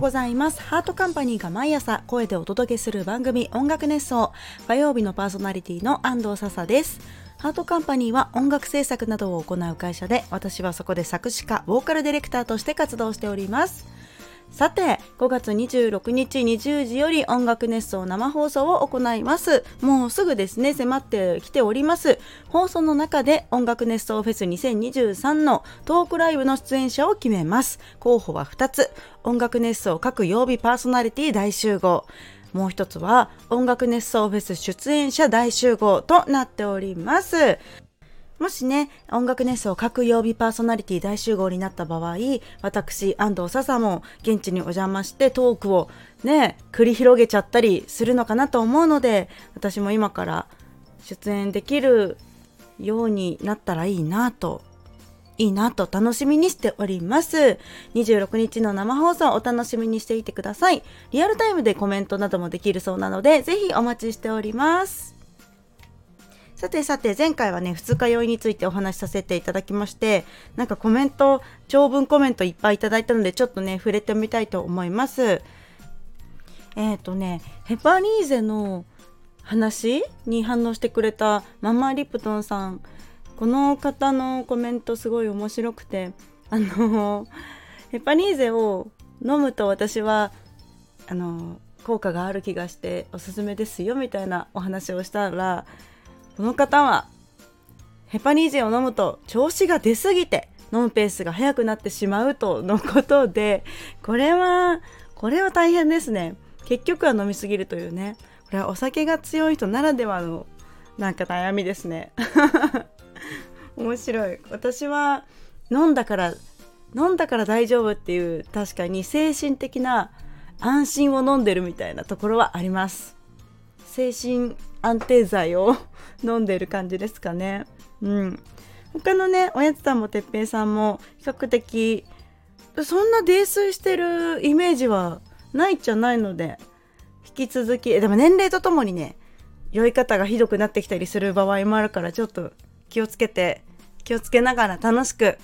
うございます。ハートカンパニーが毎朝声でお届けする番組音楽熱奏。火曜日のパーソナリティの安藤笹です。ハートカンパニーは音楽制作などを行う会社で私はそこで作詞家ボーカルディレクターとして活動しております。さて5月26日20時より音楽熱奏生放送を行います。もうすぐですね迫ってきております。放送の中で音楽熱奏フェス2023のトークライブの出演者を決めます。候補は2つ。音楽熱奏各曜日パーソナリティ大集合。もう一つは音楽熱奏フェス出演者大集合となっております。もしね、音楽熱奏各曜日パーソナリティ大集合になった場合、私、安藤笹も現地にお邪魔してトークをね、繰り広げちゃったりするのかなと思うので、私も今から出演できるようになったらいいなといいなと楽しみにしております。26日の生放送お楽しみにしていてください。リアルタイムでコメントなどもできるそうなので、ぜひお待ちしております。さてさて前回はね二日酔いについてお話しさせていただきましてなんかコメント長文コメントいっぱいいただいたのでちょっとね触れてみたいと思います。えっ、ー、とねヘパリーゼの話に反応してくれたママリプトンさん。この方のコメントすごい面白くてあのヘパリーゼを飲むと私はあの効果がある気がしておすすめですよみたいなお話をしたらこの方はヘパニーゼを飲むと調子が出すぎて飲むペースが速くなってしまうとのことでこれはこれは大変ですね。結局は飲みすぎるというね。これはお酒が強い人ならではのなんか悩みですね。面白い。私は飲んだから飲んだから大丈夫っていう確かに精神的な安心を飲んでるみたいなところはあります。精神安定剤を飲んでる感じですかね。うん。他のね、おやつさんもてっぺいさんも比較的そんな泥酔してるイメージはないじゃないので、引き続き、でも年齢とともにね、酔い方がひどくなってきたりする場合もあるからちょっと気をつけて、気をつけながら楽しく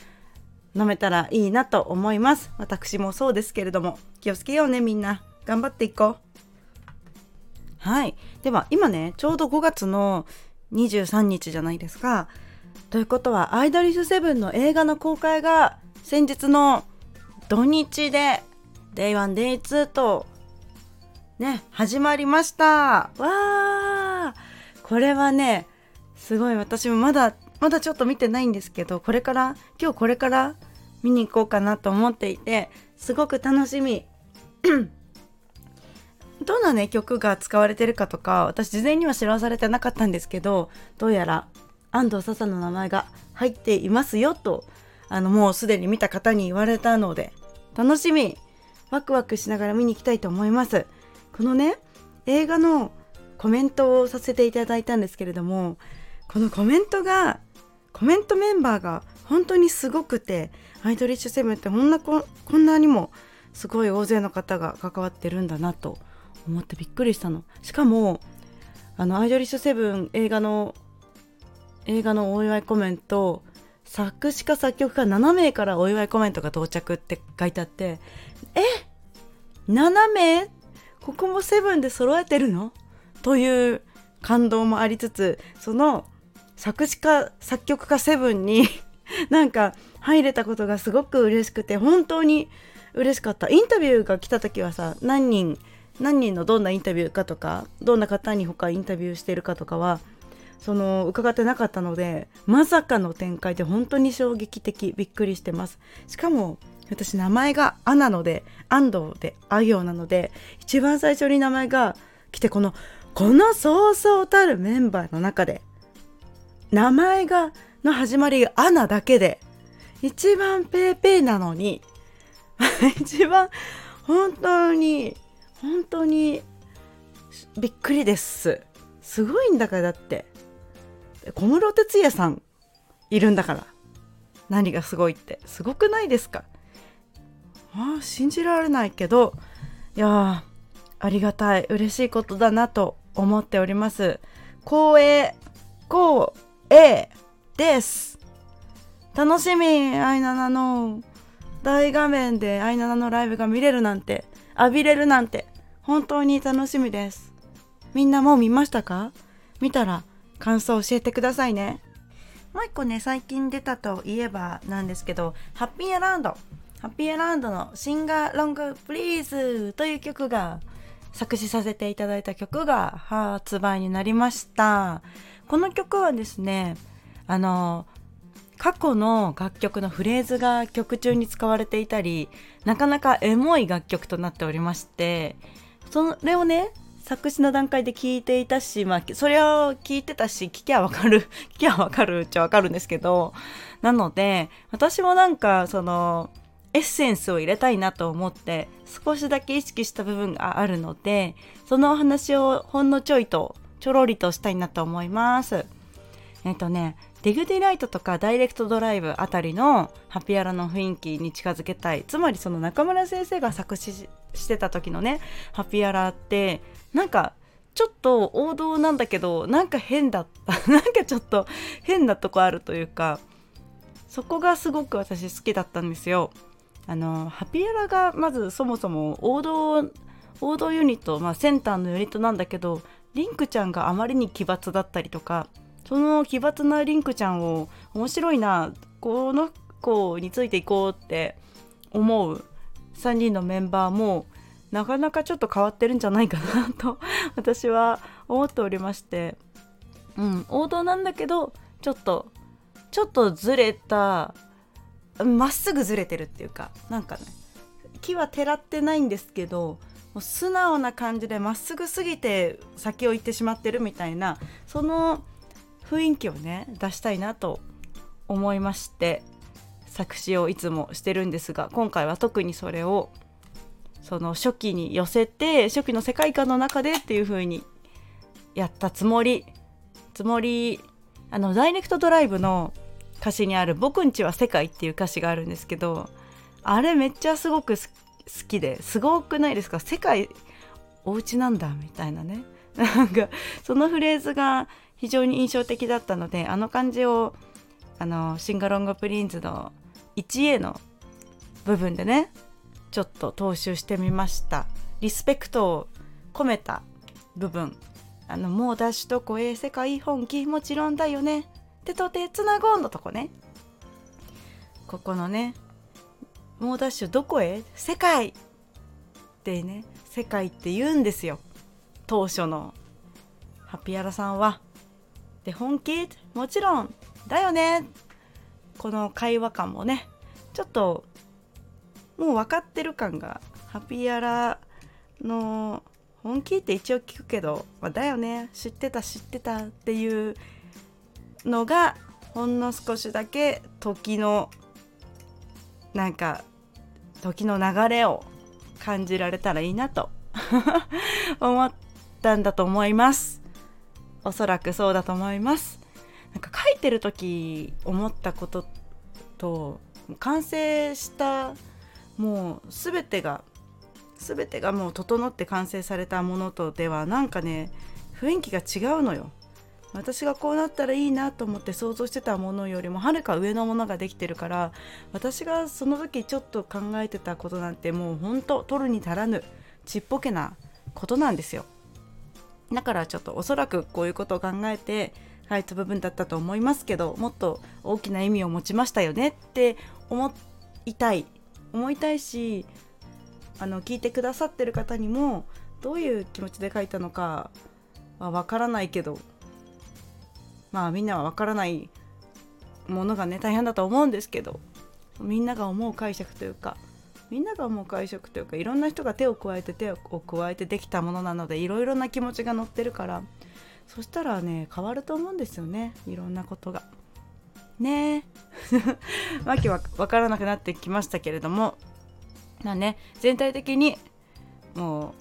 飲めたらいいなと思います。私もそうですけれども、気をつけようねみんな。頑張っていこう。はい。では、今ね、ちょうど5月の23日じゃないですか。ということは、アイドリスセブンの映画の公開が先日の土日で、Day1、Day2 と、ね、始まりました。わーこれはね、すごい私もまだ、まだちょっと見てないんですけど、これから、今日これから見に行こうかなと思っていて、すごく楽しみ。どんなね曲が使われてるかとか私事前には知らされてなかったんですけどどうやら安藤笹の名前が入っていますよとあのもうすでに見た方に言われたので楽しみワクワクしながら見に行きたいと思います。このね映画のコメントをさせていただいたんですけれどもこのコメントがコメントメンバーが本当にすごくてアイドリッシュセブンってこんなこんなにもすごい大勢の方が関わってるんだなと思ってびっくりしたの。しかもあのアイドリッシュセブン映画の映画のお祝いコメント作詞家作曲家7名からお祝いコメントが到着って書いてあってえ？7名ここもセブンで揃えてるの？という感動もありつつその作詞家作曲家セブンに なんか入れたことがすごく嬉しくて本当に嬉しかった。インタビューが来た時はさ何人何人のどんなインタビューかとかどんな方に他インタビューしてるかとかはその伺ってなかったのでまさかの展開で本当に衝撃的びっくりしてます。しかも私名前が「あ」なので安藤で「あ行」なので一番最初に名前が来てこのこのそうそうたるメンバーの中で名前がの始まりが「アナ」だけで一番ペーペーなのに 一番本当に本当にびっくりです。すごいんだからだって。小室哲哉さんいるんだから。何がすごいって。すごくないですか？ああ信じられないけど。いやありがたい。嬉しいことだなと思っております。光栄光栄です。楽しみアイナナの。大画面でアイナナのライブが見れるなんて。浴びれるなんて本当に楽しみです。みんなもう見ましたか？見たら感想教えてくださいね。もう一個ね最近出たといえばなんですけどハッピーアラウンド。ハッピーアラウンドのシンガロングプリーズという曲が作詞させていただいた曲が発売になりました。この曲はですねあの過去の楽曲のフレーズが曲中に使われていたりなかなかエモい楽曲となっておりましてそれをね作詞の段階で聞いていたし、まあ、それを聞いてたし聞きゃわかる 聞きゃわかるっちゃわかるんですけどなので私もなんかそのエッセンスを入れたいなと思って少しだけ意識した部分があるのでそのお話をほんのちょいとちょろりとしたいなと思います。えっとねディグディライトとかダイレクトドライブあたりのハピアラの雰囲気に近づけたいつまりその中村先生が作詞してた時のねハピアラってなんかちょっと王道なんだけどなんか変だった なんかちょっと変なとこあるというかそこがすごく私好きだったんですよ。あのハピアラがまずそもそも王道王道ユニット、まあ、センターのユニットなんだけどリンクちゃんがあまりに奇抜だったりとかその奇抜なリンクちゃんを面白いなこの子についていこうって思う3人のメンバーもなかなかちょっと変わってるんじゃないかなと私は思っておりまして。うん王道なんだけどちょっとちょっとずれたまっすぐずれてるっていうかなんかね木はてらってないんですけどもう素直な感じでまっすぐすぎて先を行ってしまってるみたいなその雰囲気をね出したいなと思いまして作詞をいつもしてるんですが今回は特にそれをその初期に寄せて初期の世界観の中でっていう風にやったつもり。つもりあのダイレクトドライブの歌詞にある「僕んちは世界」っていう歌詞があるんですけどあれめっちゃすごく好きですごくないですか世界お家なんだみたいなね。なんかそのフレーズが非常に印象的だったのであの感じをあのシンガロングプリーズの 1A の部分でねちょっと踏襲してみました。リスペクトを込めた部分。あのもうダッシュと声世界本気もちろんだよね。手と手つなごうのとこね。ここのねもうダッシュどこへ？世界。ってね世界って言うんですよ。当初の。ハピアラさんは。で本気？もちろんだよね。この会話感もね。ちょっともう分かってる感がハピーアラの本気って一応聞くけど、まあ、だよね。知ってた知ってたっていうのがほんの少しだけ時のなんか時の流れを感じられたらいいなと。思ったんだと思います。おそらくそうだと思います。なんか書いてる時思ったことと完成したもう全てが全てがもう整って完成されたものとではなんかね雰囲気が違うのよ。私がこうなったらいいなと思って想像してたものよりもはるか上のものができてるから私がその時ちょっと考えてたことなんてもうほんと取るに足らぬちっぽけなことなんですよ。だからちょっとおそらくこういうことを考えて書いた部分だったと思いますけどもっと大きな意味を持ちましたよねって思いたい思いたいしあの聞いてくださってる方にもどういう気持ちで書いたのかはわからないけどまあみんなはわからないものがね大変だと思うんですけどみんなが思う解釈というかみんなが思う会食というかいろんな人が手を加えて手を加えてできたものなのでいろいろな気持ちが乗ってるから。そしたらね変わると思うんですよねいろんなことが。ね。え わけは分からなくなってきましたけれども。まあね全体的にも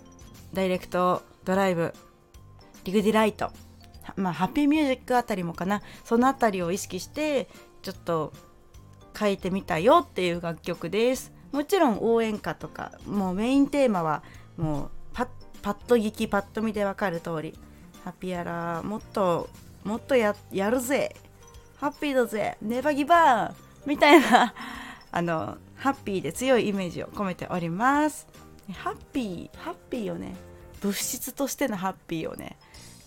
うダイレクトドライブリグディライトまあハッピーミュージックあたりもかな。そのあたりを意識してちょっと書いてみたよっていう楽曲です。もちろん応援歌とかもうメインテーマはもうパッパッと聞きパッと見でわかる通り。ハッピーアラもっともっとやるぜ。ハッピーだぜ。ネバギバーみたいな。あのハッピーで強いイメージを込めております。ハッピーハッピーをね。物質としてのハッピーをね。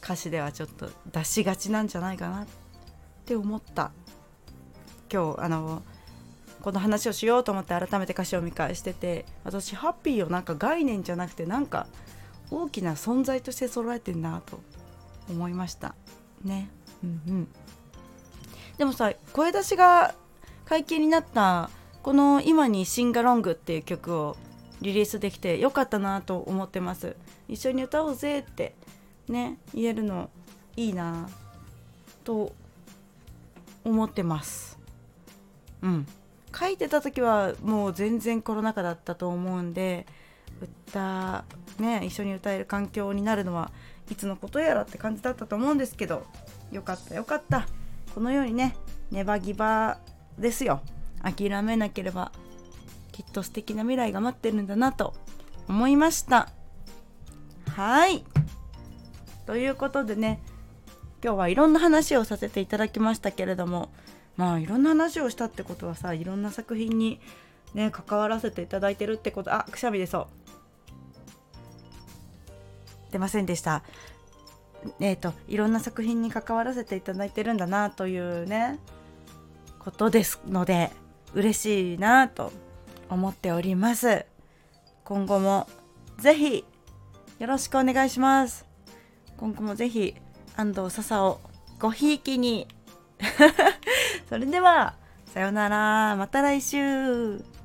歌詞ではちょっと出しがちなんじゃないかなって思った。今日あのこの話をしようと思って改めて歌詞を見返してて私ハッピーをなんか概念じゃなくてなんか大きな存在として揃えてんなと思いました。ね。うんうん。でもさ声出しが解禁になったこの今に「シンガロング」っていう曲をリリースできてよかったなと思ってます。一緒に歌おうぜってね言えるのいいなと思ってます。うん。書いてた時はもう全然コロナ禍だったと思うんで歌ね一緒に歌える環境になるのはいつのことやらって感じだったと思うんですけどよかったよかった。このようにねネバギバですよ。諦めなければきっと素敵な未来が待ってるんだなと思いました。はい。ということでね今日はいろんな話をさせていただきましたけれどもまあいろんな話をしたってことはさいろんな作品にね関わらせていただいてるってことあくしゃみ出そう。出ませんでした。えっ、ー、といろんな作品に関わらせていただいてるんだなというねことですので嬉しいなと思っております。今後もぜひよろしくお願いします。今後もぜひ安藤笹をごひいきにそれではさようなら。また来週。